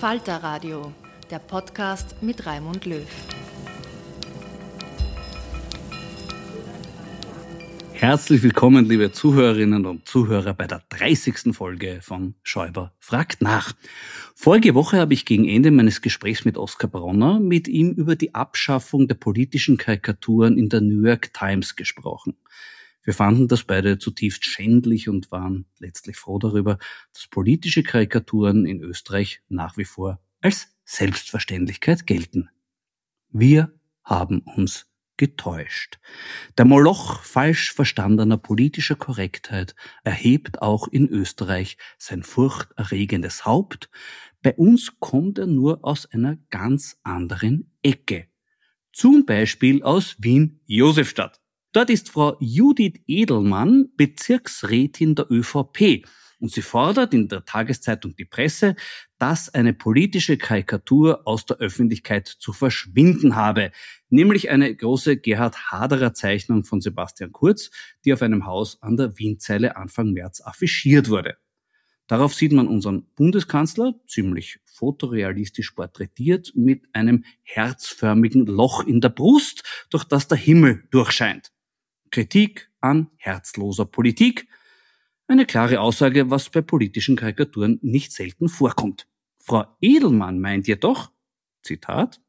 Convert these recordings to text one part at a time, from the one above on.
Falter Radio, der Podcast mit Raimund Löw. Herzlich willkommen, liebe Zuhörerinnen und Zuhörer, bei der 30. Folge von Schäuber fragt nach. Vorige Woche habe ich gegen Ende meines Gesprächs mit Oskar Bronner mit ihm über die Abschaffung der politischen Karikaturen in der New York Times gesprochen. Wir fanden das beide zutiefst schändlich und waren letztlich froh darüber, dass politische Karikaturen in Österreich nach wie vor als Selbstverständlichkeit gelten. Wir haben uns getäuscht. Der Moloch falsch verstandener politischer Korrektheit erhebt auch in Österreich sein furchterregendes Haupt. Bei uns kommt er nur aus einer ganz anderen Ecke. Zum Beispiel aus Wien-Josefstadt. Dort ist Frau Judith Edelmann Bezirksrätin der ÖVP und sie fordert in der Tageszeitung Die Presse, dass eine politische Karikatur aus der Öffentlichkeit zu verschwinden habe, nämlich eine große Gerhard Haderer Zeichnung von Sebastian Kurz, die auf einem Haus an der Wienzeile Anfang März affichiert wurde. Darauf sieht man unseren Bundeskanzler, ziemlich fotorealistisch porträtiert, mit einem herzförmigen Loch in der Brust, durch das der Himmel durchscheint. Kritik an herzloser Politik. Eine klare Aussage, was bei politischen Karikaturen nicht selten vorkommt. Frau Edelmann meint jedoch, Zitat,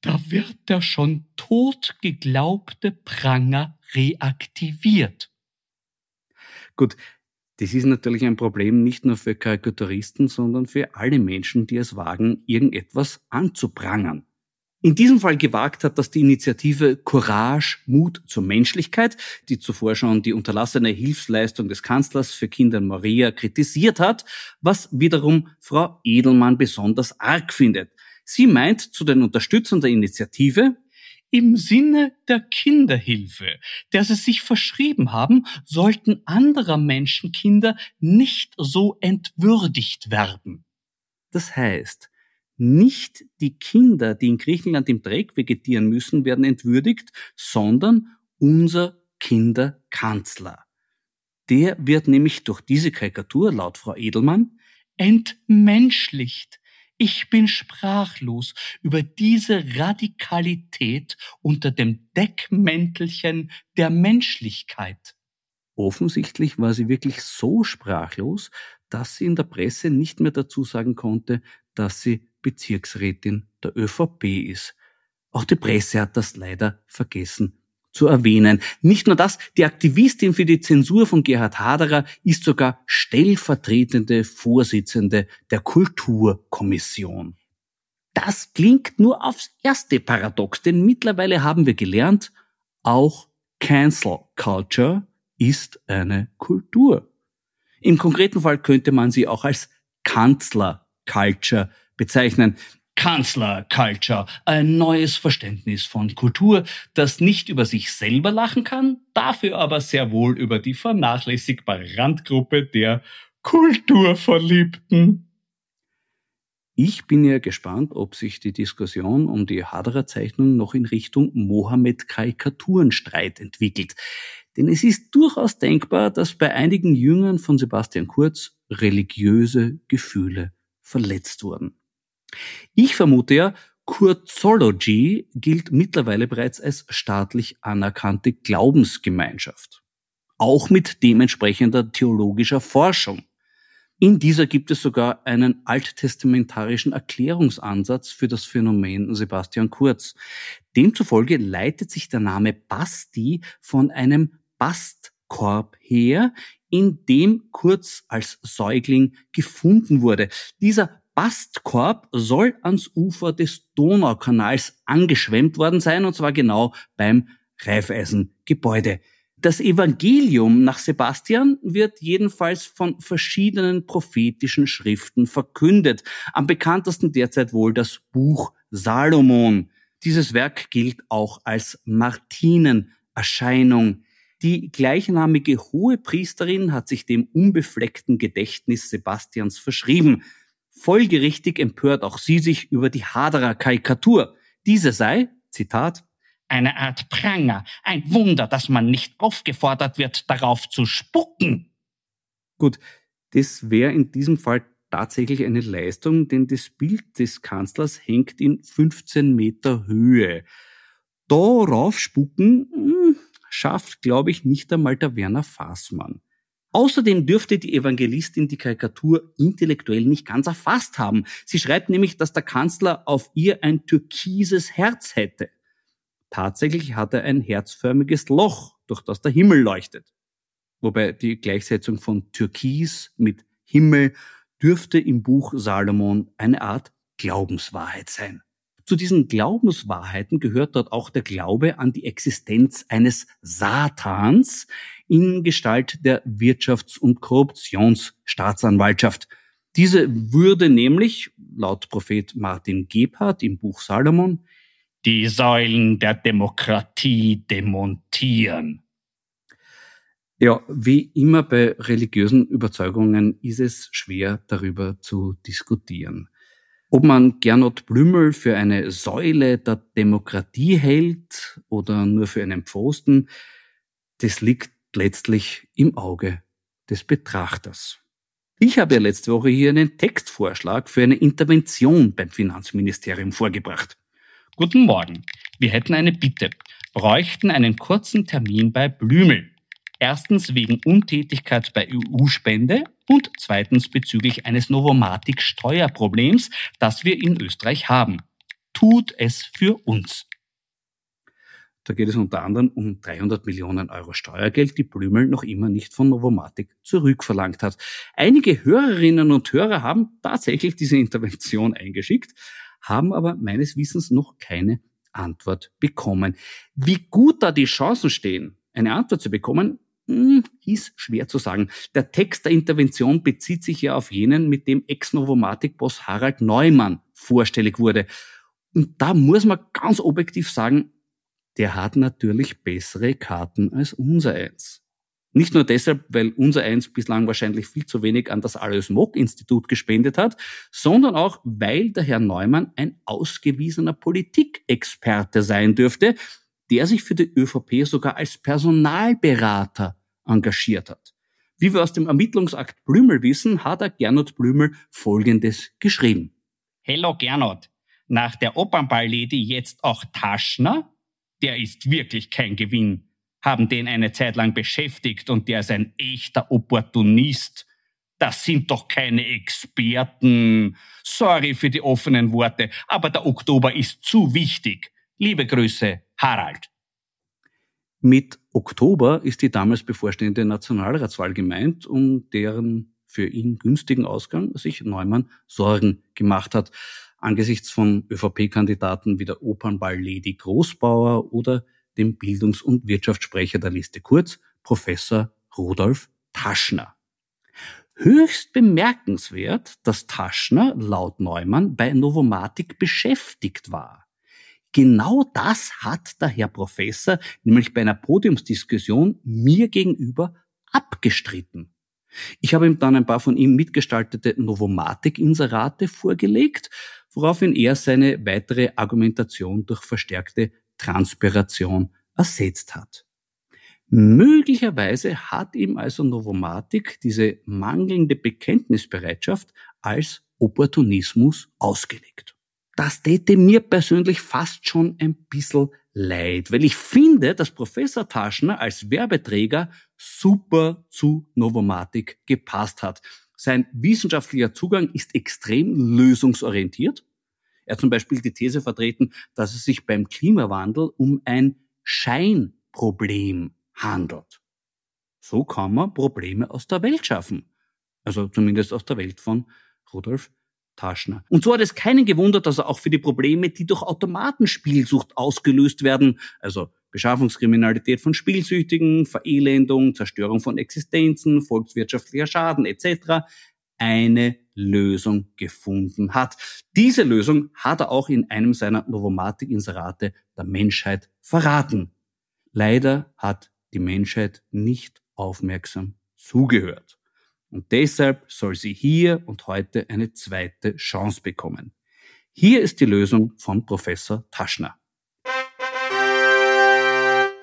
da wird der schon tot geglaubte Pranger reaktiviert. Gut, das ist natürlich ein Problem nicht nur für Karikaturisten, sondern für alle Menschen, die es wagen, irgendetwas anzuprangern in diesem Fall gewagt hat, dass die Initiative Courage, Mut zur Menschlichkeit, die zuvor schon die unterlassene Hilfsleistung des Kanzlers für Kinder Maria kritisiert hat, was wiederum Frau Edelmann besonders arg findet. Sie meint zu den Unterstützern der Initiative, im Sinne der Kinderhilfe, der sie sich verschrieben haben, sollten anderer Menschen Kinder nicht so entwürdigt werden. Das heißt, nicht die Kinder, die in Griechenland im Dreck vegetieren müssen, werden entwürdigt, sondern unser Kinderkanzler. Der wird nämlich durch diese Karikatur, laut Frau Edelmann, entmenschlicht. Ich bin sprachlos über diese Radikalität unter dem Deckmäntelchen der Menschlichkeit. Offensichtlich war sie wirklich so sprachlos, dass sie in der Presse nicht mehr dazu sagen konnte, dass sie Bezirksrätin der ÖVP ist. Auch die Presse hat das leider vergessen zu erwähnen. Nicht nur das, die Aktivistin für die Zensur von Gerhard Haderer ist sogar stellvertretende Vorsitzende der Kulturkommission. Das klingt nur aufs erste paradox, denn mittlerweile haben wir gelernt, auch Cancel Culture ist eine Kultur. Im konkreten Fall könnte man sie auch als Kanzler Culture bezeichnen. Kanzler Culture, ein neues Verständnis von Kultur, das nicht über sich selber lachen kann, dafür aber sehr wohl über die vernachlässigbare Randgruppe der Kulturverliebten. Ich bin ja gespannt, ob sich die Diskussion um die Haderer-Zeichnung noch in Richtung Mohammed-Karikaturenstreit entwickelt. Denn es ist durchaus denkbar, dass bei einigen Jüngern von Sebastian Kurz religiöse Gefühle verletzt wurden. Ich vermute ja, Kurzology gilt mittlerweile bereits als staatlich anerkannte Glaubensgemeinschaft. Auch mit dementsprechender theologischer Forschung. In dieser gibt es sogar einen alttestamentarischen Erklärungsansatz für das Phänomen Sebastian Kurz. Demzufolge leitet sich der Name Basti von einem Bastkorb her, in dem Kurz als Säugling gefunden wurde. Dieser Bastkorb soll ans Ufer des Donaukanals angeschwemmt worden sein, und zwar genau beim Reifeisengebäude. Das Evangelium nach Sebastian wird jedenfalls von verschiedenen prophetischen Schriften verkündet. Am bekanntesten derzeit wohl das Buch Salomon. Dieses Werk gilt auch als Martinenerscheinung. Die gleichnamige hohe Priesterin hat sich dem unbefleckten Gedächtnis Sebastians verschrieben. Folgerichtig empört auch sie sich über die Haderer Karikatur. Diese sei, Zitat, eine Art Pranger, ein Wunder, dass man nicht aufgefordert wird, darauf zu spucken. Gut, das wäre in diesem Fall tatsächlich eine Leistung, denn das Bild des Kanzlers hängt in 15 Meter Höhe. Darauf spucken hm, schafft, glaube ich, nicht einmal der Werner Fassmann. Außerdem dürfte die Evangelistin die Karikatur intellektuell nicht ganz erfasst haben. Sie schreibt nämlich, dass der Kanzler auf ihr ein türkises Herz hätte. Tatsächlich hat er ein herzförmiges Loch, durch das der Himmel leuchtet. Wobei die Gleichsetzung von Türkis mit Himmel dürfte im Buch Salomon eine Art Glaubenswahrheit sein. Zu diesen Glaubenswahrheiten gehört dort auch der Glaube an die Existenz eines Satans in Gestalt der Wirtschafts- und Korruptionsstaatsanwaltschaft. Diese würde nämlich, laut Prophet Martin Gebhardt im Buch Salomon, die Säulen der Demokratie demontieren. Ja, wie immer bei religiösen Überzeugungen ist es schwer darüber zu diskutieren. Ob man Gernot Blümel für eine Säule der Demokratie hält oder nur für einen Pfosten, das liegt letztlich im Auge des Betrachters. Ich habe ja letzte Woche hier einen Textvorschlag für eine Intervention beim Finanzministerium vorgebracht. Guten Morgen. Wir hätten eine Bitte. Bräuchten einen kurzen Termin bei Blümel. Erstens wegen Untätigkeit bei EU-Spende und zweitens bezüglich eines Novomatic-Steuerproblems, das wir in Österreich haben. Tut es für uns. Da geht es unter anderem um 300 Millionen Euro Steuergeld, die Blümel noch immer nicht von Novomatic zurückverlangt hat. Einige Hörerinnen und Hörer haben tatsächlich diese Intervention eingeschickt, haben aber meines Wissens noch keine Antwort bekommen. Wie gut da die Chancen stehen, eine Antwort zu bekommen, ist schwer zu sagen. Der Text der Intervention bezieht sich ja auf jenen, mit dem Ex-Novomatic-Boss Harald Neumann vorstellig wurde. Und da muss man ganz objektiv sagen, der hat natürlich bessere Karten als unser eins. Nicht nur deshalb, weil unser eins bislang wahrscheinlich viel zu wenig an das Alois Mock Institut gespendet hat, sondern auch, weil der Herr Neumann ein ausgewiesener Politikexperte sein dürfte, der sich für die ÖVP sogar als Personalberater engagiert hat. Wie wir aus dem Ermittlungsakt Blümel wissen, hat er Gernot Blümel Folgendes geschrieben. Hello Gernot, nach der Opernballlady jetzt auch Taschner? Der ist wirklich kein Gewinn. Haben den eine Zeit lang beschäftigt und der ist ein echter Opportunist. Das sind doch keine Experten. Sorry für die offenen Worte, aber der Oktober ist zu wichtig. Liebe Grüße, Harald. Mit Oktober ist die damals bevorstehende Nationalratswahl gemeint, um deren für ihn günstigen Ausgang sich Neumann Sorgen gemacht hat. Angesichts von ÖVP-Kandidaten wie der Opernball Lady Großbauer oder dem Bildungs- und Wirtschaftssprecher der Liste Kurz, Professor Rudolf Taschner. Höchst bemerkenswert, dass Taschner laut Neumann bei Novomatic beschäftigt war. Genau das hat der Herr Professor nämlich bei einer Podiumsdiskussion mir gegenüber abgestritten. Ich habe ihm dann ein paar von ihm mitgestaltete Novomatic-Inserate vorgelegt, woraufhin er seine weitere Argumentation durch verstärkte Transpiration ersetzt hat. Möglicherweise hat ihm also Novomatic diese mangelnde Bekenntnisbereitschaft als Opportunismus ausgelegt. Das täte mir persönlich fast schon ein bisschen leid, weil ich finde, dass Professor Taschner als Werbeträger super zu Novomatic gepasst hat. Sein wissenschaftlicher Zugang ist extrem lösungsorientiert. Er hat zum Beispiel die These vertreten, dass es sich beim Klimawandel um ein Scheinproblem handelt. So kann man Probleme aus der Welt schaffen. Also zumindest aus der Welt von Rudolf Taschner. Und so hat es keinen gewundert, dass er auch für die Probleme, die durch Automatenspielsucht ausgelöst werden, also Beschaffungskriminalität von Spielsüchtigen, Verelendung, Zerstörung von Existenzen, volkswirtschaftlicher Schaden etc., eine Lösung gefunden hat. Diese Lösung hat er auch in einem seiner Novomatic-Inserate der Menschheit verraten. Leider hat die Menschheit nicht aufmerksam zugehört. Und deshalb soll sie hier und heute eine zweite Chance bekommen. Hier ist die Lösung von Professor Taschner.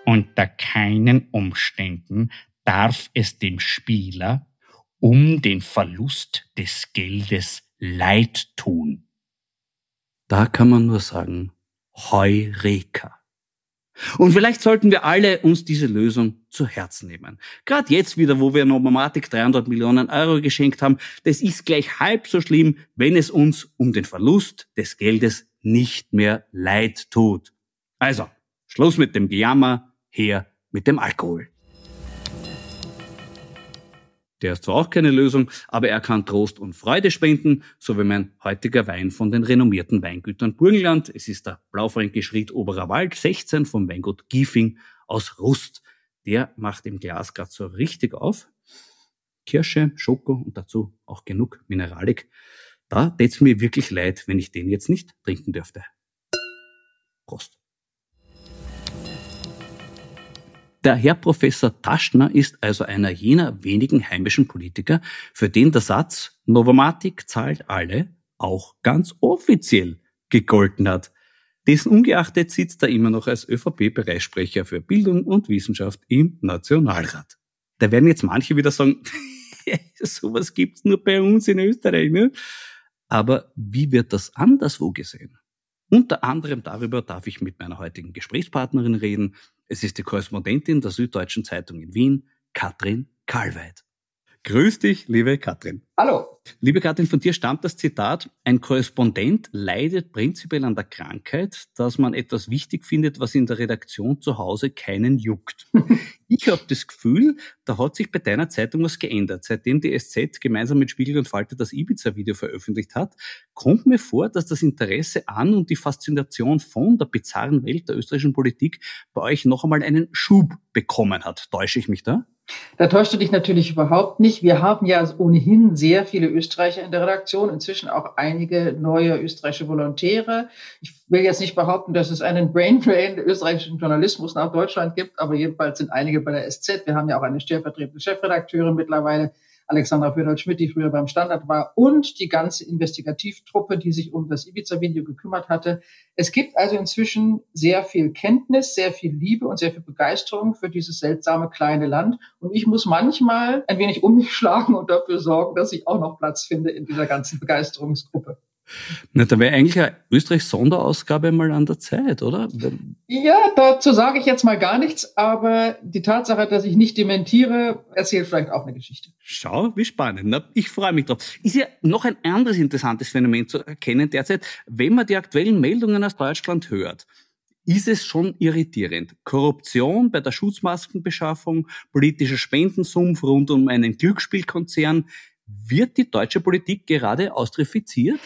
Unter keinen Umständen darf es dem Spieler um den Verlust des Geldes leid tun. Da kann man nur sagen, Heureka. Und vielleicht sollten wir alle uns diese Lösung zu Herzen nehmen. Gerade jetzt wieder, wo wir Novomatic 300 Millionen Euro geschenkt haben, das ist gleich halb so schlimm, wenn es uns um den Verlust des Geldes nicht mehr leid tut. Also, Schluss mit dem Gejammer, her mit dem Alkohol. Der ist zwar auch keine Lösung, aber er kann Trost und Freude spenden, so wie mein heutiger Wein von den renommierten Weingütern Burgenland. Es ist der Blaufränkisch Ried Oberer Wald 16 vom Weingut Giefing aus Rust. Der macht im Glas gerade so richtig auf. Kirsche, Schoko und dazu auch genug Mineralik. Da tät's mir wirklich leid, wenn ich den jetzt nicht trinken dürfte. Prost. Der Herr Professor Taschner ist also einer jener wenigen heimischen Politiker, für den der Satz Novomatic zahlt alle auch ganz offiziell gegolten hat. Dessen ungeachtet sitzt er immer noch als ÖVP-Bereichssprecher für Bildung und Wissenschaft im Nationalrat. Da werden jetzt manche wieder sagen, sowas gibt's nur bei uns in Österreich. Ne? Aber wie wird das anderswo gesehen? Unter anderem darüber darf ich mit meiner heutigen Gesprächspartnerin reden. Es ist die Korrespondentin der Süddeutschen Zeitung in Wien, Katrin Karlweit. Grüß dich, liebe Katrin. Hallo. Liebe Katrin, von dir stammt das Zitat, ein Korrespondent leidet prinzipiell an der Krankheit, dass man etwas wichtig findet, was in der Redaktion zu Hause keinen juckt. ich habe das Gefühl, da hat sich bei deiner Zeitung was geändert. Seitdem die SZ gemeinsam mit Spiegel und Falter das Ibiza-Video veröffentlicht hat, kommt mir vor, dass das Interesse an und die Faszination von der bizarren Welt der österreichischen Politik bei euch noch einmal einen Schub bekommen hat. Täusche ich mich da? Da täuscht du dich natürlich überhaupt nicht. Wir haben ja ohnehin sehr viele Österreicher in der Redaktion, inzwischen auch einige neue österreichische Volontäre. Ich will jetzt nicht behaupten, dass es einen Brain Drain österreichischen Journalismus nach Deutschland gibt, aber jedenfalls sind einige bei der SZ. Wir haben ja auch eine stellvertretende Chefredakteurin mittlerweile, Alexandra Föderl-Schmidt, die früher beim Standard war, und die ganze Investigativtruppe, die sich um das Ibiza-Video gekümmert hatte. Es gibt also inzwischen sehr viel Kenntnis, sehr viel Liebe und sehr viel Begeisterung für dieses seltsame kleine Land. Und ich muss manchmal ein wenig um mich schlagen und dafür sorgen, dass ich auch noch Platz finde in dieser ganzen Begeisterungsgruppe. Na, da wäre eigentlich eine Österreich-Sonderausgabe mal an der Zeit, oder? Ja, dazu sage ich jetzt mal gar nichts, aber die Tatsache, dass ich nicht dementiere, erzählt vielleicht auch eine Geschichte. Schau, wie spannend. Na, ich freue mich drauf. Ist ja noch ein anderes interessantes Phänomen zu erkennen derzeit, wenn man die aktuellen Meldungen aus Deutschland hört. ist es schon irritierend. Korruption bei der Schutzmaskenbeschaffung, politischer Spendensumpf rund um einen Glücksspielkonzern. Wird die deutsche Politik gerade austrifiziert?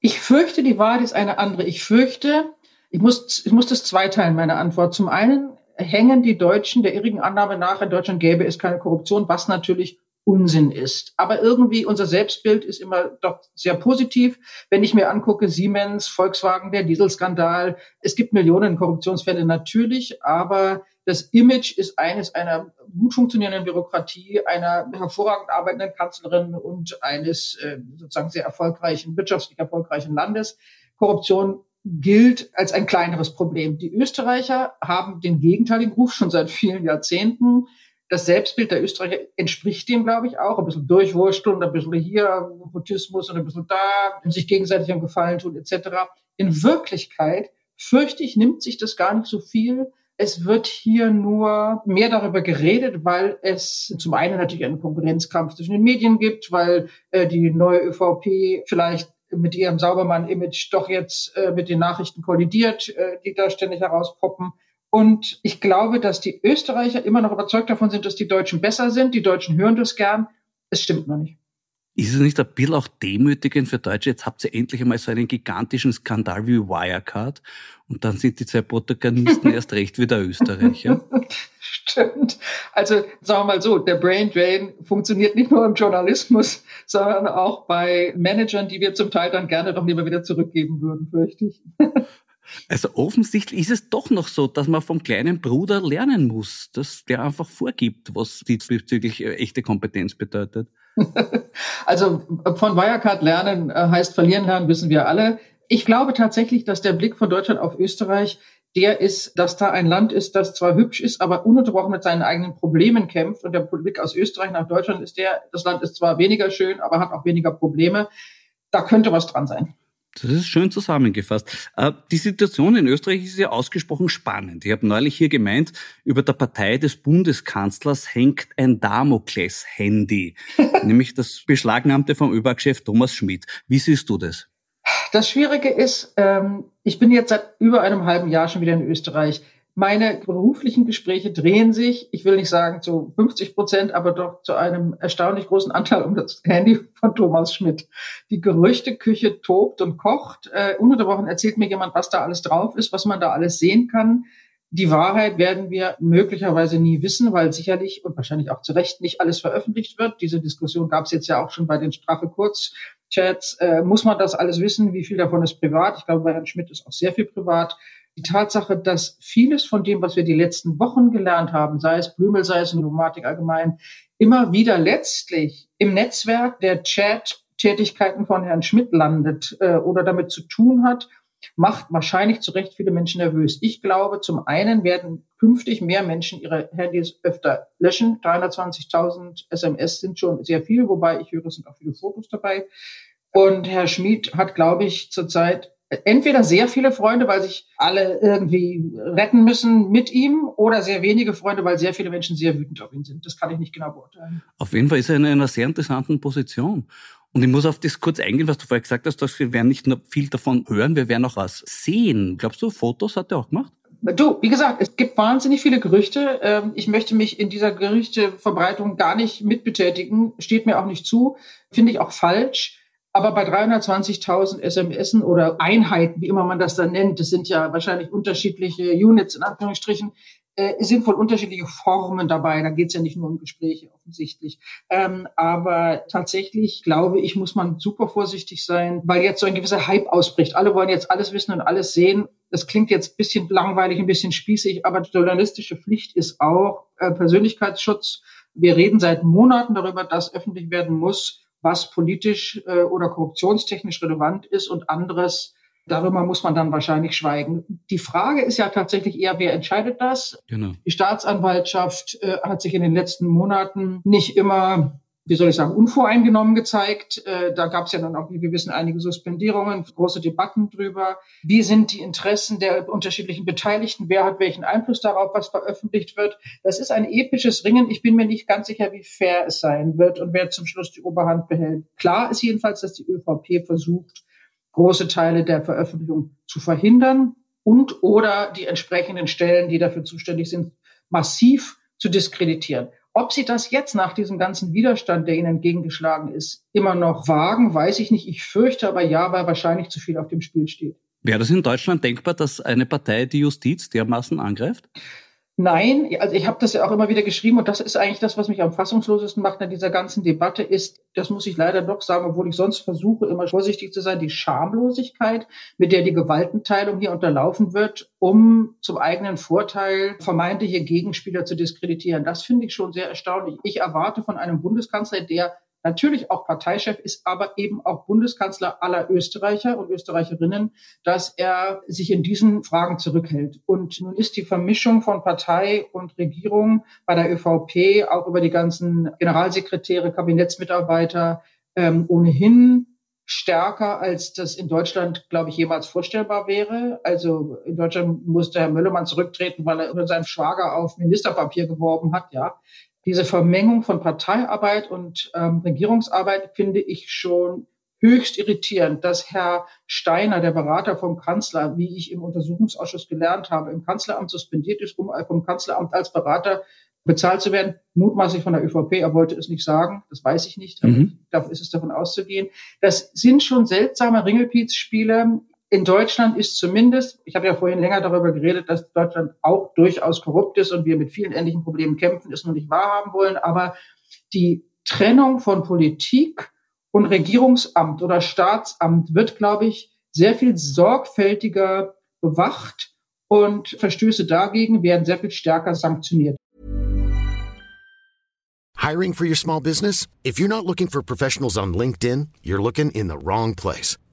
Ich fürchte, die Wahrheit ist eine andere. Ich fürchte, ich muss, ich muss das zweiteilen, meine Antwort. Zum einen hängen die Deutschen der irrigen Annahme nach, in Deutschland gäbe es keine Korruption, was natürlich Unsinn ist. Aber irgendwie unser Selbstbild ist immer doch sehr positiv. Wenn ich mir angucke, Siemens, Volkswagen, der Dieselskandal, es gibt Millionen Korruptionsfälle natürlich, aber das Image ist eines einer gut funktionierenden Bürokratie, einer hervorragend arbeitenden Kanzlerin und eines äh, sozusagen sehr erfolgreichen, wirtschaftlich erfolgreichen Landes. Korruption gilt als ein kleineres Problem. Die Österreicher haben den gegenteiligen Ruf schon seit vielen Jahrzehnten das Selbstbild der Österreicher entspricht dem, glaube ich, auch. Ein bisschen Durchwursteln, ein bisschen hier, Nepotismus und ein bisschen da, sich gegenseitig am Gefallen tun, etc. In Wirklichkeit, fürchte ich, nimmt sich das gar nicht so viel. Es wird hier nur mehr darüber geredet, weil es zum einen natürlich einen Konkurrenzkampf zwischen den Medien gibt, weil äh, die neue ÖVP vielleicht mit ihrem Saubermann-Image doch jetzt äh, mit den Nachrichten kollidiert, äh, die da ständig herauspoppen. Und ich glaube, dass die Österreicher immer noch überzeugt davon sind, dass die Deutschen besser sind. Die Deutschen hören das gern. Es stimmt noch nicht. Ist es nicht ein bisschen auch demütigend für Deutsche? Jetzt habt ihr endlich einmal so einen gigantischen Skandal wie Wirecard und dann sind die zwei Protagonisten erst recht wieder Österreicher. Stimmt. Also sagen wir mal so, der Brain Drain funktioniert nicht nur im Journalismus, sondern auch bei Managern, die wir zum Teil dann gerne doch lieber wieder zurückgeben würden, fürchte ich. Also offensichtlich ist es doch noch so, dass man vom kleinen Bruder lernen muss, dass der einfach vorgibt, was diesbezüglich äh, echte Kompetenz bedeutet. Also von Wirecard lernen äh, heißt verlieren lernen, wissen wir alle. Ich glaube tatsächlich, dass der Blick von Deutschland auf Österreich der ist, dass da ein Land ist, das zwar hübsch ist, aber ununterbrochen mit seinen eigenen Problemen kämpft. Und der Blick aus Österreich nach Deutschland ist der, das Land ist zwar weniger schön, aber hat auch weniger Probleme. Da könnte was dran sein. Das ist schön zusammengefasst. Äh, die Situation in Österreich ist ja ausgesprochen spannend. Ich habe neulich hier gemeint, über der Partei des Bundeskanzlers hängt ein Damokles-Handy, nämlich das beschlagnahmte vom ÖBAG-Chef Thomas Schmidt. Wie siehst du das? Das Schwierige ist, ähm, ich bin jetzt seit über einem halben Jahr schon wieder in Österreich. Meine beruflichen Gespräche drehen sich, ich will nicht sagen zu 50 Prozent, aber doch zu einem erstaunlich großen Anteil um das Handy von Thomas Schmidt. Die Gerüchteküche tobt und kocht. Äh, ununterbrochen erzählt mir jemand, was da alles drauf ist, was man da alles sehen kann. Die Wahrheit werden wir möglicherweise nie wissen, weil sicherlich und wahrscheinlich auch zu Recht nicht alles veröffentlicht wird. Diese Diskussion gab es jetzt ja auch schon bei den Strafe Kurz Chats. Äh, muss man das alles wissen? Wie viel davon ist privat? Ich glaube, bei Herrn Schmidt ist auch sehr viel privat die Tatsache, dass vieles von dem, was wir die letzten Wochen gelernt haben, sei es Blümel, sei es Nomatik allgemein, immer wieder letztlich im Netzwerk der Chat-Tätigkeiten von Herrn Schmidt landet äh, oder damit zu tun hat, macht wahrscheinlich zu Recht viele Menschen nervös. Ich glaube, zum einen werden künftig mehr Menschen ihre Handys öfter löschen. 320.000 SMS sind schon sehr viel, wobei ich höre, es sind auch viele Fotos dabei. Und Herr Schmid hat, glaube ich, zurzeit entweder sehr viele Freunde, weil sich alle irgendwie retten müssen mit ihm, oder sehr wenige Freunde, weil sehr viele Menschen sehr wütend auf ihn sind. Das kann ich nicht genau beurteilen. Auf jeden Fall ist er in einer sehr interessanten Position. Und ich muss auf das kurz eingehen, was du vorher gesagt hast, dass wir werden nicht nur viel davon hören, wir werden auch was sehen. Glaubst du, Fotos hat er auch gemacht? Du, wie gesagt, es gibt wahnsinnig viele Gerüchte. Ähm, ich möchte mich in dieser Gerüchteverbreitung gar nicht mitbetätigen. Steht mir auch nicht zu. Finde ich auch falsch. Aber bei 320.000 SMS oder Einheiten, wie immer man das dann nennt, das sind ja wahrscheinlich unterschiedliche Units in Anführungsstrichen, äh, sind wohl unterschiedliche Formen dabei. Da geht es ja nicht nur um Gespräche offensichtlich. Ähm, aber tatsächlich glaube ich, muss man super vorsichtig sein, weil jetzt so ein gewisser Hype ausbricht. Alle wollen jetzt alles wissen und alles sehen. Das klingt jetzt ein bisschen langweilig, ein bisschen spießig, aber die journalistische Pflicht ist auch äh, Persönlichkeitsschutz. Wir reden seit Monaten darüber, dass öffentlich werden muss, was politisch äh, oder korruptionstechnisch relevant ist und anderes, darüber muss man dann wahrscheinlich schweigen. Die Frage ist ja tatsächlich eher, wer entscheidet das? Genau. Die Staatsanwaltschaft äh, hat sich in den letzten Monaten nicht immer wie soll ich sagen, unvoreingenommen gezeigt. Äh, da gab es ja dann auch, wie wir wissen, einige Suspendierungen, große Debatten drüber. Wie sind die Interessen der unterschiedlichen Beteiligten? Wer hat welchen Einfluss darauf, was veröffentlicht wird? Das ist ein episches Ringen. Ich bin mir nicht ganz sicher, wie fair es sein wird und wer zum Schluss die Oberhand behält. Klar ist jedenfalls, dass die ÖVP versucht, große Teile der Veröffentlichung zu verhindern. und oder die entsprechenden Stellen, die dafür zuständig sind, massiv zu diskreditieren. Ob sie das jetzt nach diesem ganzen Widerstand, der ihnen entgegengeschlagen ist, immer noch wagen, weiß ich nicht. Ich fürchte aber ja, weil wahrscheinlich zu viel auf dem Spiel steht. Wäre das in Deutschland denkbar, dass eine Partei die Justiz dermaßen angreift? Nein, also ich habe das ja auch immer wieder geschrieben und das ist eigentlich das, was mich am fassungslosesten macht in dieser ganzen Debatte, ist, das muss ich leider doch sagen, obwohl ich sonst versuche, immer vorsichtig zu sein, die Schamlosigkeit, mit der die Gewaltenteilung hier unterlaufen wird, um zum eigenen Vorteil vermeintliche Gegenspieler zu diskreditieren. Das finde ich schon sehr erstaunlich. Ich erwarte von einem Bundeskanzler, der natürlich auch Parteichef ist, aber eben auch Bundeskanzler aller Österreicher und Österreicherinnen, dass er sich in diesen Fragen zurückhält. Und nun ist die Vermischung von Partei und Regierung bei der ÖVP auch über die ganzen Generalsekretäre, Kabinettsmitarbeiter ähm, ohnehin stärker, als das in Deutschland, glaube ich, jemals vorstellbar wäre. Also in Deutschland musste Herr Möllermann zurücktreten, weil er über seinen Schwager auf Ministerpapier geworben hat, ja diese Vermengung von Parteiarbeit und ähm, Regierungsarbeit finde ich schon höchst irritierend, dass Herr Steiner, der Berater vom Kanzler, wie ich im Untersuchungsausschuss gelernt habe, im Kanzleramt suspendiert ist, um vom Kanzleramt als Berater bezahlt zu werden, mutmaßlich von der ÖVP. Er wollte es nicht sagen, das weiß ich nicht, mhm. da ist es davon auszugehen. Das sind schon seltsame Ringelpiez-Spiele in Deutschland ist zumindest, ich habe ja vorhin länger darüber geredet, dass Deutschland auch durchaus korrupt ist und wir mit vielen ähnlichen Problemen kämpfen, es nur nicht wahrhaben wollen, aber die Trennung von Politik und Regierungsamt oder Staatsamt wird, glaube ich, sehr viel sorgfältiger bewacht und Verstöße dagegen werden sehr viel stärker sanktioniert. Hiring for your small business? If you're not looking for professionals on LinkedIn, you're looking in the wrong place.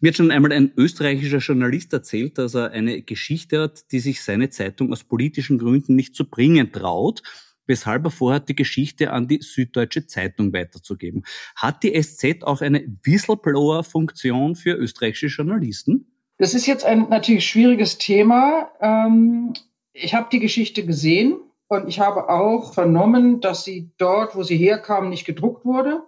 Mir hat schon einmal ein österreichischer Journalist erzählt, dass er eine Geschichte hat, die sich seine Zeitung aus politischen Gründen nicht zu bringen traut, weshalb er vorhat, die Geschichte an die Süddeutsche Zeitung weiterzugeben. Hat die SZ auch eine Whistleblower-Funktion für österreichische Journalisten? Das ist jetzt ein natürlich schwieriges Thema. Ähm, ich habe die Geschichte gesehen und ich habe auch vernommen, dass sie dort, wo sie herkam, nicht gedruckt wurde.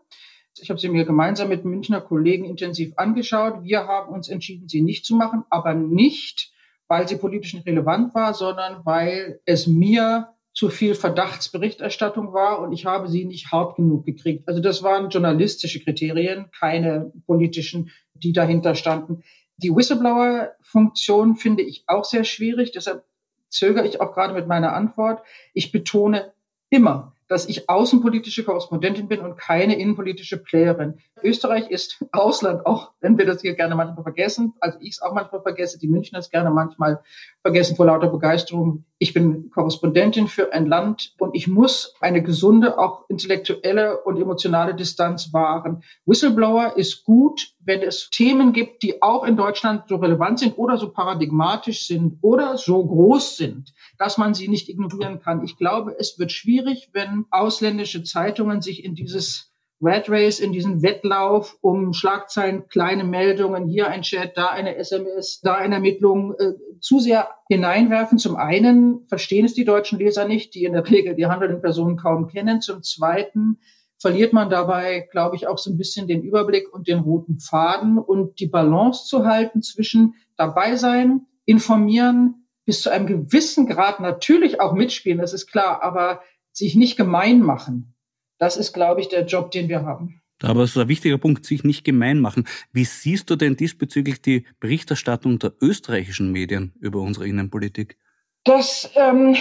Ich habe sie mir gemeinsam mit Münchner Kollegen intensiv angeschaut. Wir haben uns entschieden, sie nicht zu machen, aber nicht, weil sie politisch relevant war, sondern weil es mir zu viel Verdachtsberichterstattung war und ich habe sie nicht hart genug gekriegt. Also das waren journalistische Kriterien, keine politischen, die dahinter standen. Die Whistleblower-Funktion finde ich auch sehr schwierig, deshalb zögere ich auch gerade mit meiner Antwort. Ich betone immer, dass ich außenpolitische Korrespondentin bin und keine innenpolitische Playerin. Österreich ist Ausland, auch wenn wir das hier gerne manchmal vergessen, also ich es auch manchmal vergesse, die Münchner es gerne manchmal vergessen vor lauter Begeisterung. Ich bin Korrespondentin für ein Land und ich muss eine gesunde, auch intellektuelle und emotionale Distanz wahren. Whistleblower ist gut, wenn es Themen gibt, die auch in Deutschland so relevant sind oder so paradigmatisch sind oder so groß sind, dass man sie nicht ignorieren kann. Ich glaube, es wird schwierig, wenn ausländische Zeitungen sich in dieses Red Race in diesen Wettlauf um Schlagzeilen, kleine Meldungen, hier ein Chat, da eine SMS, da eine Ermittlung äh, zu sehr hineinwerfen. Zum einen verstehen es die deutschen Leser nicht, die in der Regel die handelnden Personen kaum kennen. Zum zweiten verliert man dabei, glaube ich, auch so ein bisschen den Überblick und den roten Faden und die Balance zu halten zwischen dabei sein, informieren, bis zu einem gewissen Grad natürlich auch mitspielen, das ist klar, aber sich nicht gemein machen das ist, glaube ich, der Job, den wir haben. Aber es ist ein wichtiger Punkt, sich nicht gemein machen. Wie siehst du denn diesbezüglich die Berichterstattung der österreichischen Medien über unsere Innenpolitik? Das ähm,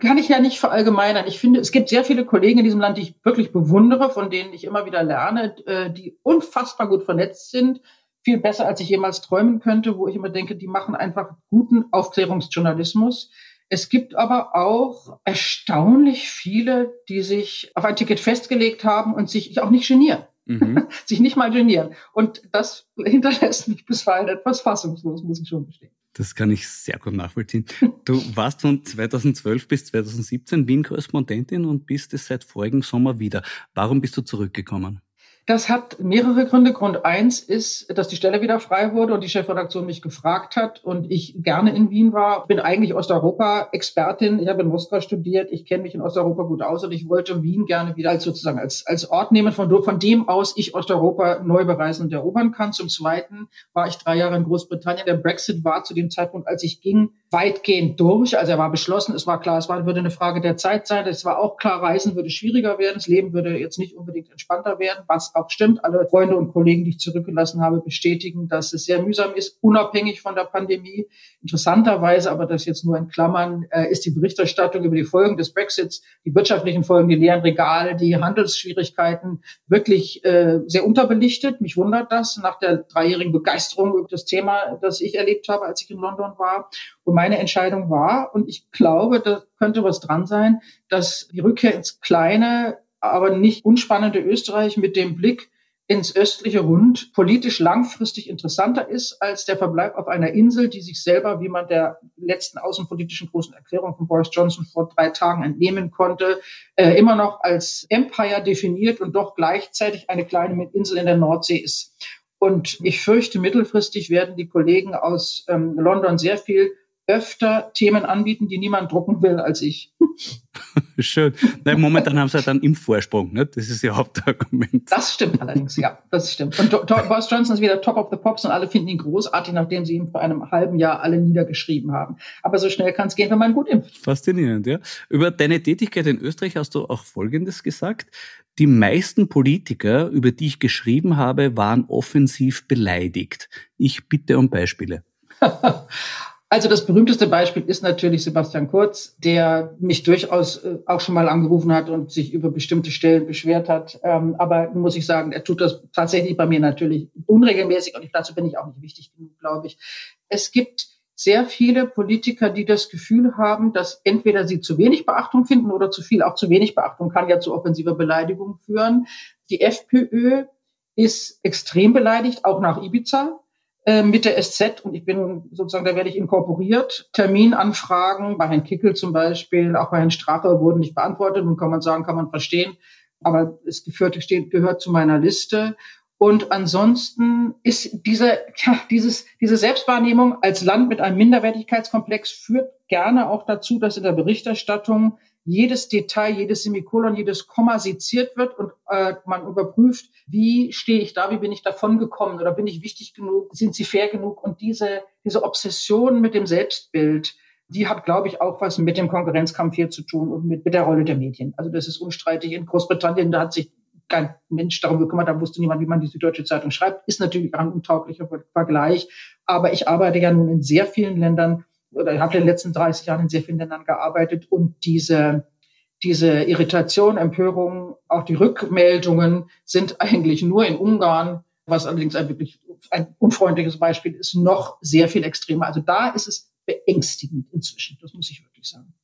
kann ich ja nicht verallgemeinern. Ich finde, es gibt sehr viele Kollegen in diesem Land, die ich wirklich bewundere, von denen ich immer wieder lerne, äh, die unfassbar gut vernetzt sind, viel besser, als ich jemals träumen könnte, wo ich immer denke, die machen einfach guten Aufklärungsjournalismus. Es gibt aber auch erstaunlich viele, die sich auf ein Ticket festgelegt haben und sich auch nicht genieren. Mhm. sich nicht mal genieren. Und das hinterlässt mich bisweilen etwas fassungslos, muss ich schon gestehen. Das kann ich sehr gut nachvollziehen. Du warst von 2012 bis 2017 Wien-Korrespondentin und bist es seit vorigen Sommer wieder. Warum bist du zurückgekommen? Das hat mehrere Gründe. Grund eins ist, dass die Stelle wieder frei wurde und die Chefredaktion mich gefragt hat und ich gerne in Wien war. Bin eigentlich Osteuropa-Expertin. Ich habe in Moskau studiert. Ich kenne mich in Osteuropa gut aus und ich wollte Wien gerne wieder als sozusagen als, als Ort nehmen, von, von dem aus ich Osteuropa neu bereisen und erobern kann. Zum Zweiten war ich drei Jahre in Großbritannien. Der Brexit war zu dem Zeitpunkt, als ich ging, weitgehend durch. Also er war beschlossen. Es war klar, es war, würde eine Frage der Zeit sein. Es war auch klar, Reisen würde schwieriger werden. Das Leben würde jetzt nicht unbedingt entspannter werden, was auch stimmt. Alle Freunde und Kollegen, die ich zurückgelassen habe, bestätigen, dass es sehr mühsam ist, unabhängig von der Pandemie. Interessanterweise, aber das jetzt nur in Klammern, äh, ist die Berichterstattung über die Folgen des Brexits, die wirtschaftlichen Folgen, die leeren Regale, die Handelsschwierigkeiten wirklich äh, sehr unterbelichtet. Mich wundert das nach der dreijährigen Begeisterung über das Thema, das ich erlebt habe, als ich in London war. Und meine Entscheidung war, und ich glaube, da könnte was dran sein, dass die Rückkehr ins kleine, aber nicht unspannende Österreich mit dem Blick ins östliche Rund politisch langfristig interessanter ist als der Verbleib auf einer Insel, die sich selber, wie man der letzten außenpolitischen großen Erklärung von Boris Johnson vor drei Tagen entnehmen konnte, äh, immer noch als Empire definiert und doch gleichzeitig eine kleine Insel in der Nordsee ist. Und ich fürchte, mittelfristig werden die Kollegen aus ähm, London sehr viel öfter Themen anbieten, die niemand drucken will als ich. Schön. Nein, momentan haben sie halt dann im Vorsprung, ne? Das ist ihr Hauptargument. Das stimmt allerdings, ja, das stimmt. Und Boris Johnson ist wieder Top of the Pops und alle finden ihn großartig, nachdem sie ihn vor einem halben Jahr alle niedergeschrieben haben. Aber so schnell kann es gehen, wenn man gut impft. Faszinierend, ja. Über deine Tätigkeit in Österreich hast du auch Folgendes gesagt. Die meisten Politiker, über die ich geschrieben habe, waren offensiv beleidigt. Ich bitte um Beispiele. Also das berühmteste Beispiel ist natürlich Sebastian Kurz, der mich durchaus äh, auch schon mal angerufen hat und sich über bestimmte Stellen beschwert hat. Ähm, aber muss ich sagen, er tut das tatsächlich bei mir natürlich unregelmäßig und dazu bin ich auch nicht wichtig genug, glaube ich. Es gibt sehr viele Politiker, die das Gefühl haben, dass entweder sie zu wenig Beachtung finden oder zu viel. Auch zu wenig Beachtung kann ja zu offensiver Beleidigung führen. Die FPÖ ist extrem beleidigt, auch nach Ibiza. Äh, mit der SZ und ich bin sozusagen, da werde ich inkorporiert. Terminanfragen bei Herrn Kickel zum Beispiel, auch bei Herrn Strache wurden nicht beantwortet und kann man sagen, kann man verstehen. Aber es geführte steht, gehört zu meiner Liste. Und ansonsten ist diese, ja, dieses, diese Selbstwahrnehmung als Land mit einem Minderwertigkeitskomplex führt gerne auch dazu, dass in der Berichterstattung jedes Detail, jedes Semikolon, jedes Komma seziert wird und äh, man überprüft, wie stehe ich da, wie bin ich davon gekommen oder bin ich wichtig genug, sind sie fair genug und diese, diese Obsession mit dem Selbstbild, die hat, glaube ich, auch was mit dem Konkurrenzkampf hier zu tun und mit, mit der Rolle der Medien. Also das ist unstreitig. In Großbritannien, da hat sich kein Mensch darum gekümmert, da wusste niemand, wie man diese deutsche Zeitung schreibt. Ist natürlich ein untauglicher Vergleich. Aber ich arbeite ja nun in sehr vielen Ländern, oder ich habe in den letzten 30 Jahren in sehr vielen Ländern gearbeitet und diese, diese Irritation, Empörung, auch die Rückmeldungen sind eigentlich nur in Ungarn, was allerdings ein wirklich ein unfreundliches Beispiel ist, noch sehr viel extremer. Also da ist es beängstigend inzwischen, das muss ich wirklich sagen.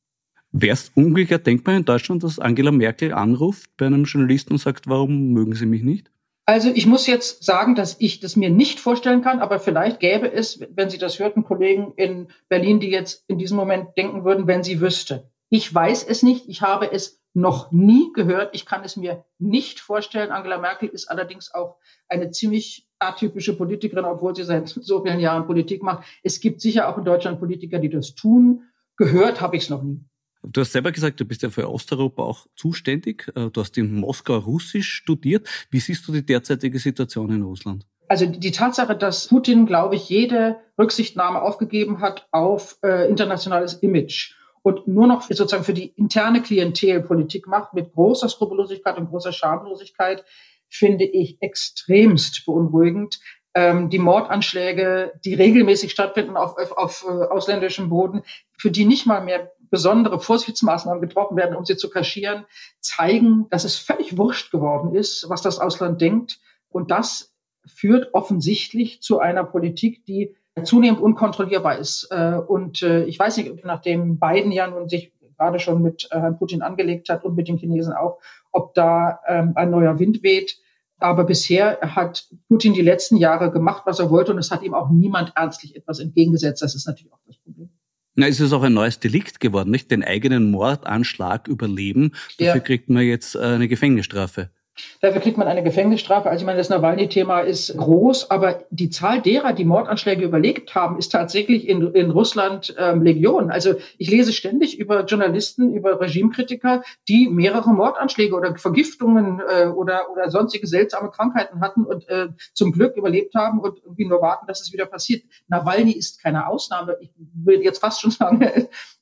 Wäre es umgekehrt denkbar in Deutschland, dass Angela Merkel anruft bei einem Journalisten und sagt, warum mögen Sie mich nicht? Also ich muss jetzt sagen, dass ich das mir nicht vorstellen kann, aber vielleicht gäbe es, wenn Sie das hörten, Kollegen in Berlin, die jetzt in diesem Moment denken würden, wenn sie wüsste. Ich weiß es nicht, ich habe es noch nie gehört, ich kann es mir nicht vorstellen. Angela Merkel ist allerdings auch eine ziemlich atypische Politikerin, obwohl sie seit so vielen Jahren Politik macht. Es gibt sicher auch in Deutschland Politiker, die das tun. Gehört habe ich es noch nie. Du hast selber gesagt, du bist ja für Osteuropa auch zuständig. Äh, du hast in Moskau Russisch studiert. Wie siehst du die derzeitige Situation in Russland? Also die Tatsache, dass Putin, glaube ich, jede Rücksichtnahme aufgegeben hat auf äh, internationales Image und nur noch sozusagen für die interne Klientel Politik macht mit großer Skrupellosigkeit und großer Schamlosigkeit, finde ich extremst beunruhigend. Ähm, die Mordanschläge, die regelmäßig stattfinden auf, auf, auf äh, ausländischem Boden, für die nicht mal mehr besondere Vorsichtsmaßnahmen getroffen werden, um sie zu kaschieren, zeigen, dass es völlig wurscht geworden ist, was das Ausland denkt. Und das führt offensichtlich zu einer Politik, die zunehmend unkontrollierbar ist. Äh, und äh, ich weiß nicht, nachdem Biden ja nun sich gerade schon mit äh, Herrn Putin angelegt hat und mit den Chinesen auch, ob da ähm, ein neuer Wind weht. Aber bisher hat Putin die letzten Jahre gemacht, was er wollte, und es hat ihm auch niemand ernstlich etwas entgegengesetzt. Das ist natürlich auch das Problem. Na, ist es auch ein neues Delikt geworden, nicht? Den eigenen Mordanschlag überleben. Dafür ja. kriegt man jetzt äh, eine Gefängnisstrafe. Dafür kriegt man eine Gefängnisstrafe. Also ich meine, das Nawalny-Thema ist groß, aber die Zahl derer, die Mordanschläge überlebt haben, ist tatsächlich in, in Russland ähm, Legion. Also ich lese ständig über Journalisten, über Regimekritiker, die mehrere Mordanschläge oder Vergiftungen äh, oder, oder sonstige seltsame Krankheiten hatten und äh, zum Glück überlebt haben und irgendwie nur warten, dass es wieder passiert. Nawalny ist keine Ausnahme. Ich will jetzt fast schon sagen,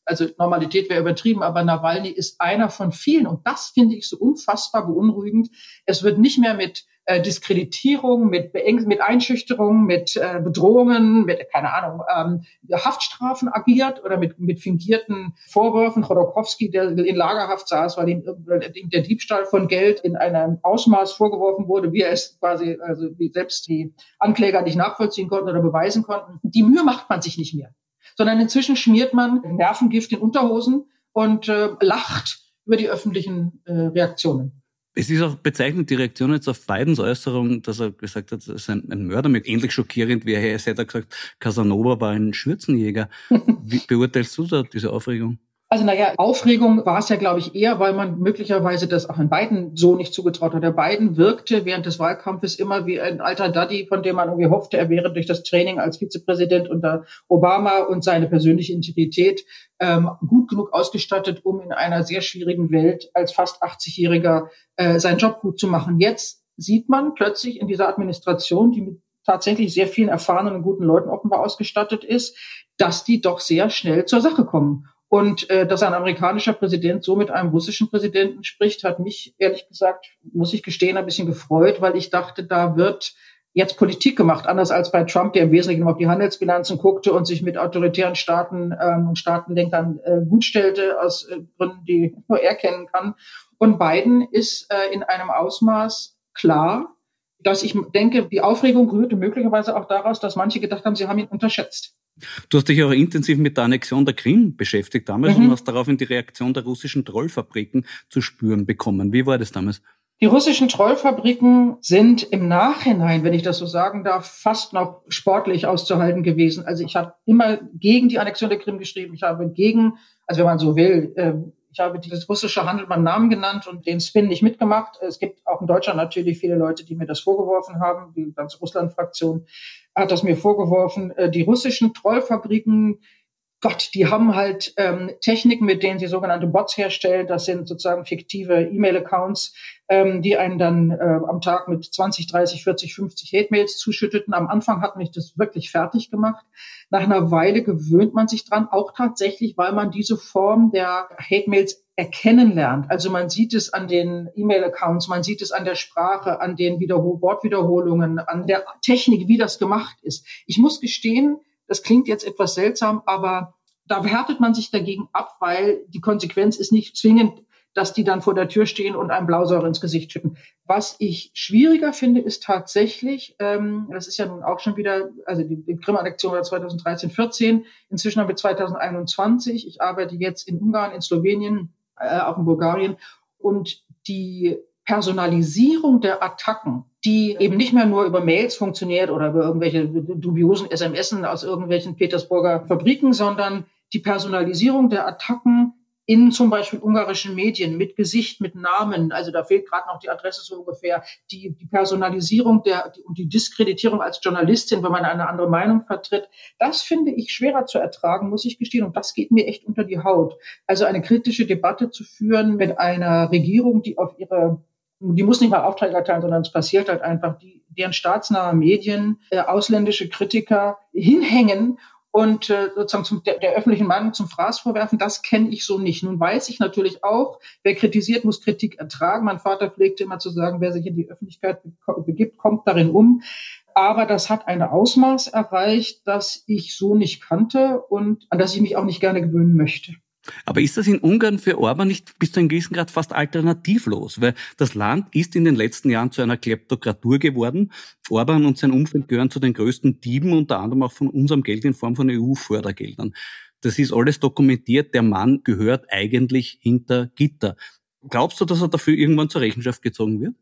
also Normalität wäre übertrieben, aber Nawalny ist einer von vielen. Und das finde ich so unfassbar beunruhigend. Es wird nicht mehr mit äh, Diskreditierung, mit, mit Einschüchterung, mit äh, Bedrohungen, mit, keine Ahnung, ähm, Haftstrafen agiert oder mit, mit fingierten Vorwürfen. Chodorkowski, der in Lagerhaft saß, weil ihm der Diebstahl von Geld in einem Ausmaß vorgeworfen wurde, wie er es quasi, also wie selbst die Ankläger nicht nachvollziehen konnten oder beweisen konnten. Die Mühe macht man sich nicht mehr sondern inzwischen schmiert man Nervengift in Unterhosen und äh, lacht über die öffentlichen äh, Reaktionen. Es ist auch bezeichnend, die Reaktion jetzt auf Bidens Äußerung, dass er gesagt hat, das ist ein, ein Mörder, mit ähnlich schockierend wie er hätte er gesagt, Casanova war ein Schürzenjäger. Wie beurteilst du da diese Aufregung? Also naja, Aufregung war es ja, glaube ich, eher, weil man möglicherweise das auch in Biden so nicht zugetraut hat. Der Biden wirkte während des Wahlkampfes immer wie ein alter Daddy, von dem man irgendwie hoffte, er wäre durch das Training als Vizepräsident unter Obama und seine persönliche Integrität ähm, gut genug ausgestattet, um in einer sehr schwierigen Welt als fast 80-Jähriger äh, seinen Job gut zu machen. Jetzt sieht man plötzlich in dieser Administration, die mit tatsächlich sehr vielen erfahrenen und guten Leuten offenbar ausgestattet ist, dass die doch sehr schnell zur Sache kommen. Und äh, dass ein amerikanischer Präsident so mit einem russischen Präsidenten spricht, hat mich ehrlich gesagt, muss ich gestehen, ein bisschen gefreut, weil ich dachte, da wird jetzt Politik gemacht, anders als bei Trump, der im Wesentlichen auf die Handelsbilanzen guckte und sich mit autoritären Staaten ähm, und Staatenlenkern äh, gutstellte, aus äh, Gründen, die nur er kennen kann. Und Biden ist äh, in einem Ausmaß klar, dass ich denke, die Aufregung rührte möglicherweise auch daraus, dass manche gedacht haben, sie haben ihn unterschätzt. Du hast dich auch intensiv mit der Annexion der Krim beschäftigt damals mhm. und hast daraufhin die Reaktion der russischen Trollfabriken zu spüren bekommen. Wie war das damals? Die russischen Trollfabriken sind im Nachhinein, wenn ich das so sagen darf, fast noch sportlich auszuhalten gewesen. Also ich habe immer gegen die Annexion der Krim geschrieben. Ich habe gegen, also wenn man so will, ähm, ich habe dieses russische Handel beim Namen genannt und den Spin nicht mitgemacht. Es gibt auch in Deutschland natürlich viele Leute, die mir das vorgeworfen haben. Die ganze Russland-Fraktion hat das mir vorgeworfen. Äh, die russischen Trollfabriken Gott, die haben halt ähm, Techniken, mit denen sie sogenannte Bots herstellen. Das sind sozusagen fiktive E-Mail-Accounts, ähm, die einen dann äh, am Tag mit 20, 30, 40, 50 Hate-Mails zuschütteten. Am Anfang hat mich das wirklich fertig gemacht. Nach einer Weile gewöhnt man sich dran, auch tatsächlich, weil man diese Form der Hate-Mails erkennen lernt. Also man sieht es an den E-Mail-Accounts, man sieht es an der Sprache, an den Wiederhol Wortwiederholungen, an der Technik, wie das gemacht ist. Ich muss gestehen, das klingt jetzt etwas seltsam, aber da härtet man sich dagegen ab, weil die Konsequenz ist nicht zwingend, dass die dann vor der Tür stehen und einem Blausäure ins Gesicht schütten. Was ich schwieriger finde, ist tatsächlich, ähm, das ist ja nun auch schon wieder, also die, die Krim-Annexion war 2013, 14, inzwischen haben wir 2021. Ich arbeite jetzt in Ungarn, in Slowenien, äh, auch in Bulgarien und die Personalisierung der Attacken, die eben nicht mehr nur über Mails funktioniert oder über irgendwelche dubiosen SMSen aus irgendwelchen Petersburger Fabriken, sondern die Personalisierung der Attacken in zum Beispiel ungarischen Medien mit Gesicht, mit Namen, also da fehlt gerade noch die Adresse so ungefähr, die, die Personalisierung der die, und die Diskreditierung als Journalistin, wenn man eine andere Meinung vertritt, das finde ich schwerer zu ertragen, muss ich gestehen, und das geht mir echt unter die Haut. Also eine kritische Debatte zu führen mit einer Regierung, die auf ihre die muss nicht mal Aufträge erteilen, sondern es passiert halt einfach, die, deren staatsnahe Medien äh, ausländische Kritiker hinhängen und äh, sozusagen zum, der, der öffentlichen Meinung zum Fraß vorwerfen, das kenne ich so nicht. Nun weiß ich natürlich auch, wer kritisiert, muss Kritik ertragen. Mein Vater pflegte immer zu sagen, wer sich in die Öffentlichkeit begibt, kommt darin um. Aber das hat ein Ausmaß erreicht, das ich so nicht kannte und an das ich mich auch nicht gerne gewöhnen möchte. Aber ist das in Ungarn für Orban nicht bis zu einem gewissen Grad fast alternativlos? Weil das Land ist in den letzten Jahren zu einer Kleptokratur geworden. Orban und sein Umfeld gehören zu den größten Dieben, unter anderem auch von unserem Geld in Form von EU-Fördergeldern. Das ist alles dokumentiert. Der Mann gehört eigentlich hinter Gitter. Glaubst du, dass er dafür irgendwann zur Rechenschaft gezogen wird?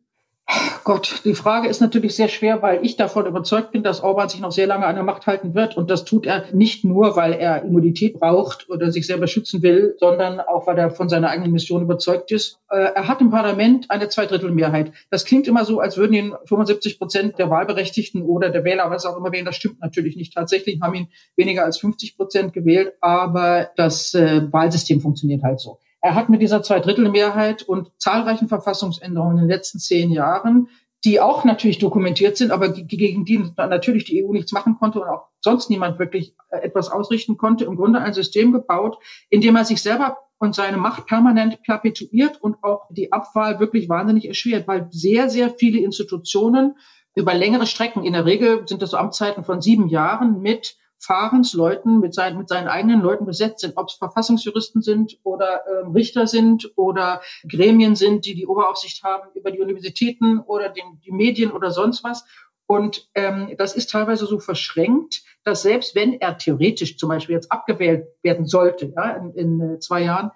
Gott, die Frage ist natürlich sehr schwer, weil ich davon überzeugt bin, dass Orban sich noch sehr lange an der Macht halten wird. Und das tut er nicht nur, weil er Immunität braucht oder sich selber schützen will, sondern auch, weil er von seiner eigenen Mission überzeugt ist. Äh, er hat im Parlament eine Zweidrittelmehrheit. Das klingt immer so, als würden ihn 75 Prozent der Wahlberechtigten oder der Wähler, was auch immer wählen. Das stimmt natürlich nicht. Tatsächlich haben ihn weniger als 50 Prozent gewählt, aber das äh, Wahlsystem funktioniert halt so. Er hat mit dieser Zweidrittelmehrheit und zahlreichen Verfassungsänderungen in den letzten zehn Jahren, die auch natürlich dokumentiert sind, aber gegen die natürlich die EU nichts machen konnte und auch sonst niemand wirklich äh, etwas ausrichten konnte, im Grunde ein System gebaut, in dem er sich selber und seine Macht permanent perpetuiert und auch die Abwahl wirklich wahnsinnig erschwert, weil sehr, sehr viele Institutionen über längere Strecken, in der Regel sind das so Amtszeiten von sieben Jahren, mit Fahrensleuten mit seinen, mit seinen eigenen Leuten besetzt sind, ob es Verfassungsjuristen sind oder ähm, Richter sind oder Gremien sind, die die Oberaufsicht haben über die Universitäten oder den, die Medien oder sonst was. Und ähm, das ist teilweise so verschränkt, dass selbst wenn er theoretisch zum Beispiel jetzt abgewählt werden sollte, ja, in, in äh, zwei Jahren,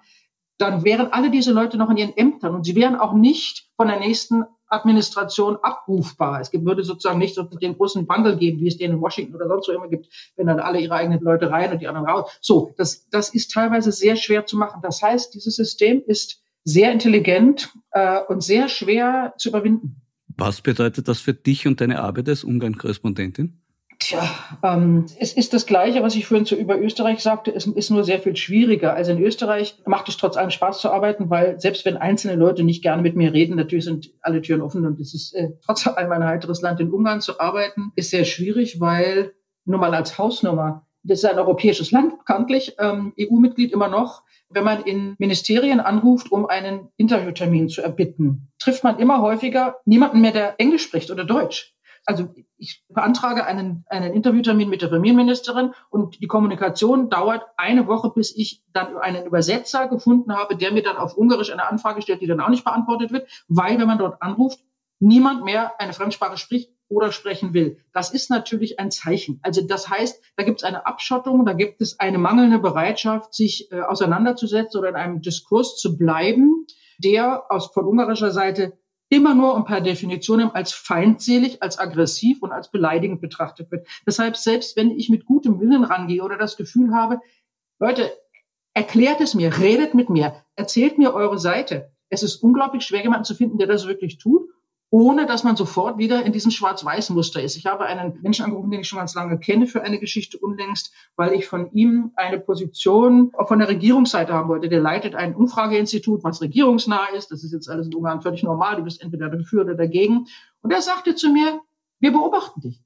dann wären alle diese Leute noch in ihren Ämtern und sie wären auch nicht von der nächsten Administration abrufbar. Es würde sozusagen nicht so den großen Bundle geben, wie es den in Washington oder sonst wo immer gibt, wenn dann alle ihre eigenen Leute rein und die anderen raus. So, das, das ist teilweise sehr schwer zu machen. Das heißt, dieses System ist sehr intelligent äh, und sehr schwer zu überwinden. Was bedeutet das für dich und deine Arbeit als Ungarn-Korrespondentin? Tja, ähm, es ist das Gleiche, was ich vorhin zu über Österreich sagte. Es ist nur sehr viel schwieriger. Also in Österreich macht es trotz allem Spaß zu arbeiten, weil selbst wenn einzelne Leute nicht gerne mit mir reden, natürlich sind alle Türen offen und es ist äh, trotz allem ein heiteres Land. In Ungarn zu arbeiten ist sehr schwierig, weil nur mal als Hausnummer, das ist ein europäisches Land, bekanntlich, ähm, EU-Mitglied immer noch. Wenn man in Ministerien anruft, um einen Interviewtermin zu erbitten, trifft man immer häufiger niemanden mehr, der Englisch spricht oder Deutsch also ich beantrage einen, einen Interviewtermin mit der Premierministerin und die Kommunikation dauert eine Woche, bis ich dann einen Übersetzer gefunden habe, der mir dann auf Ungarisch eine Anfrage stellt, die dann auch nicht beantwortet wird, weil wenn man dort anruft, niemand mehr eine Fremdsprache spricht oder sprechen will. Das ist natürlich ein Zeichen. Also das heißt, da gibt es eine Abschottung, da gibt es eine mangelnde Bereitschaft, sich äh, auseinanderzusetzen oder in einem Diskurs zu bleiben, der aus von ungarischer Seite immer nur und per Definition als feindselig, als aggressiv und als beleidigend betrachtet wird. Deshalb, selbst wenn ich mit gutem Willen rangehe oder das Gefühl habe, Leute, erklärt es mir, redet mit mir, erzählt mir eure Seite. Es ist unglaublich schwer, jemanden zu finden, der das wirklich tut ohne dass man sofort wieder in diesem Schwarz-Weiß-Muster ist. Ich habe einen Menschen angerufen, den ich schon ganz lange kenne, für eine Geschichte unlängst, weil ich von ihm eine Position auch von der Regierungsseite haben wollte. Der leitet ein Umfrageinstitut, was regierungsnah ist. Das ist jetzt alles in Ungarn völlig normal. Du bist entweder dafür oder dagegen. Und er sagte zu mir, wir beobachten dich.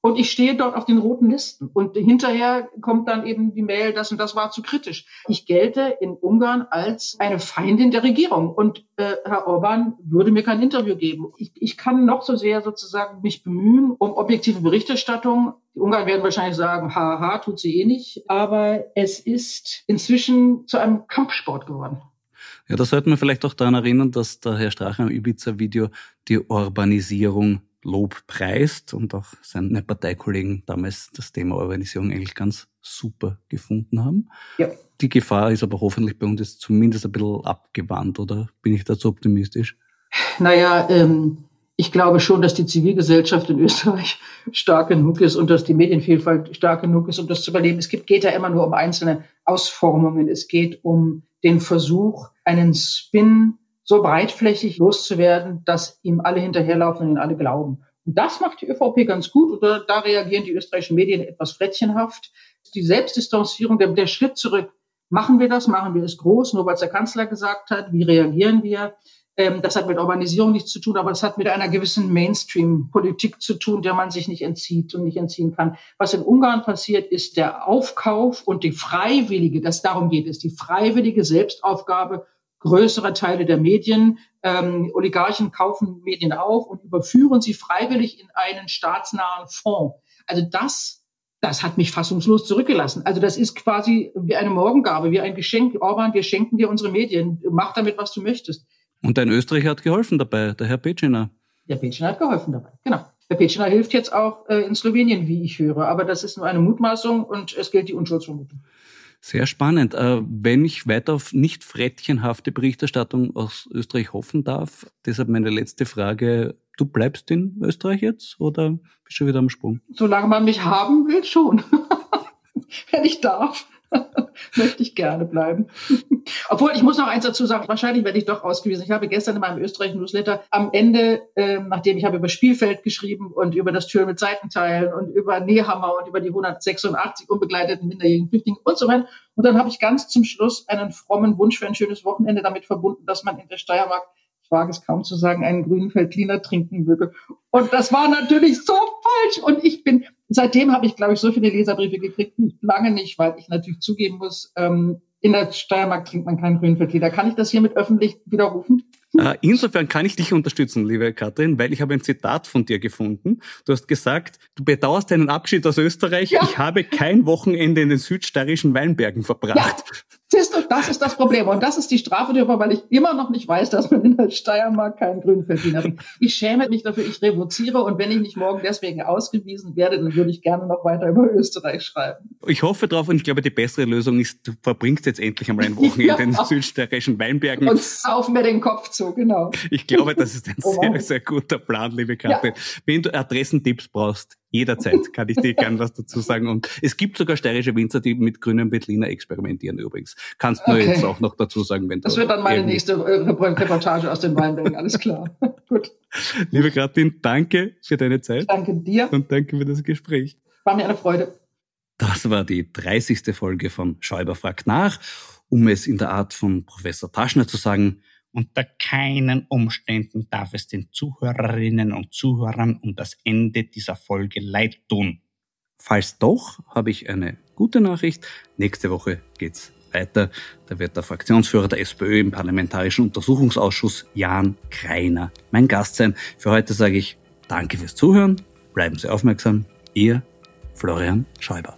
Und ich stehe dort auf den roten Listen. Und hinterher kommt dann eben die Mail, das und das war zu kritisch. Ich gelte in Ungarn als eine Feindin der Regierung. Und äh, Herr Orban würde mir kein Interview geben. Ich, ich kann noch so sehr sozusagen mich bemühen um objektive Berichterstattung. Die Ungarn werden wahrscheinlich sagen, haha, tut sie eh nicht. Aber es ist inzwischen zu einem Kampfsport geworden. Ja, da sollten wir vielleicht auch daran erinnern, dass der Herr Strache im Ibiza-Video die Urbanisierung Lob preist und auch seine Parteikollegen damals das Thema Organisierung eigentlich ganz super gefunden haben. Ja. Die Gefahr ist aber hoffentlich bei uns jetzt zumindest ein bisschen abgewandt, oder bin ich dazu optimistisch? Naja, ähm, ich glaube schon, dass die Zivilgesellschaft in Österreich stark genug ist und dass die Medienvielfalt stark genug ist, um das zu überleben. Es geht, geht ja immer nur um einzelne Ausformungen. Es geht um den Versuch, einen Spin so breitflächig loszuwerden, dass ihm alle hinterherlaufen und ihn alle glauben. Und das macht die ÖVP ganz gut oder da reagieren die österreichischen Medien etwas frettchenhaft. Die Selbstdistanzierung, der, der Schritt zurück. Machen wir das? Machen wir es groß? Nur weil es der Kanzler gesagt hat? Wie reagieren wir? Ähm, das hat mit Urbanisierung nichts zu tun, aber es hat mit einer gewissen Mainstream-Politik zu tun, der man sich nicht entzieht und nicht entziehen kann. Was in Ungarn passiert, ist der Aufkauf und die freiwillige, das darum geht es, die freiwillige Selbstaufgabe größere Teile der Medien. Ähm, Oligarchen kaufen Medien auf und überführen sie freiwillig in einen staatsnahen Fonds. Also das, das hat mich fassungslos zurückgelassen. Also das ist quasi wie eine Morgengabe, wie ein Geschenk. Orban, wir schenken dir unsere Medien. Mach damit, was du möchtest. Und dein Österreicher hat geholfen dabei, der Herr Petschiner. Der Petschiner hat geholfen dabei, genau. Der Petschiner hilft jetzt auch äh, in Slowenien, wie ich höre. Aber das ist nur eine Mutmaßung und es gilt die Unschuldsvermutung. Sehr spannend. Äh, wenn ich weiter auf nicht frettchenhafte Berichterstattung aus Österreich hoffen darf, deshalb meine letzte Frage. du bleibst in Österreich jetzt oder bist du wieder am Sprung? Solange man mich haben will, schon. Wenn ich darf. möchte ich gerne bleiben. Obwohl, ich muss noch eins dazu sagen, wahrscheinlich werde ich doch ausgewiesen. Ich habe gestern in meinem Österreich-Newsletter am Ende, ähm, nachdem ich habe über Spielfeld geschrieben und über das Türen mit Seitenteilen und über Nehammer und über die 186 unbegleiteten minderjährigen Flüchtlinge und so weiter. Und dann habe ich ganz zum Schluss einen frommen Wunsch für ein schönes Wochenende damit verbunden, dass man in der Steiermark ich wage es kaum zu sagen, einen grünen Feldliner trinken würde. Und das war natürlich so falsch. Und ich bin, seitdem habe ich, glaube ich, so viele Leserbriefe gekriegt, lange nicht, weil ich natürlich zugeben muss, ähm, in der Steiermark trinkt man keinen grünen Feldliner. Kann ich das hiermit öffentlich widerrufen? Äh, insofern kann ich dich unterstützen, liebe Katrin, weil ich habe ein Zitat von dir gefunden. Du hast gesagt, du bedauerst deinen Abschied aus Österreich. Ja. Ich habe kein Wochenende in den südsteirischen Weinbergen verbracht. Ja. Siehst du, das ist das Problem. Und das ist die Strafe darüber, weil ich immer noch nicht weiß, dass man in der Steiermark keinen grünen Feldliner hat. Ich schäme mich dafür, ich revoziere. Und wenn ich nicht morgen deswegen ausgewiesen werde, dann würde ich gerne noch weiter über Österreich schreiben. Ich hoffe drauf und ich glaube, die bessere Lösung ist, du verbringst jetzt endlich einmal ein Wochenende ja. in den südsteirischen Weinbergen. Und sauf mir den Kopf zu, genau. Ich glaube, das ist ein oh, sehr, sehr guter Plan, liebe Katrin. Ja. Wenn du Adressentipps brauchst, Jederzeit kann ich dir gern was dazu sagen. Und es gibt sogar steirische Winzer, die mit grünem Veltliner experimentieren übrigens. Kannst du okay. jetzt auch noch dazu sagen, wenn das du. Das wird dann meine nächste äh, Reportage aus den Weinbergen, alles klar. Gut. Liebe Gratin, danke für deine Zeit. Danke dir. Und danke für das Gespräch. War mir eine Freude. Das war die 30. Folge von Schäuber fragt nach. Um es in der Art von Professor Taschner zu sagen, unter keinen Umständen darf es den Zuhörerinnen und Zuhörern um das Ende dieser Folge leid tun. Falls doch, habe ich eine gute Nachricht. Nächste Woche geht's weiter. Da wird der Fraktionsführer der SPÖ im Parlamentarischen Untersuchungsausschuss Jan Kreiner mein Gast sein. Für heute sage ich Danke fürs Zuhören. Bleiben Sie aufmerksam. Ihr Florian Schäuber.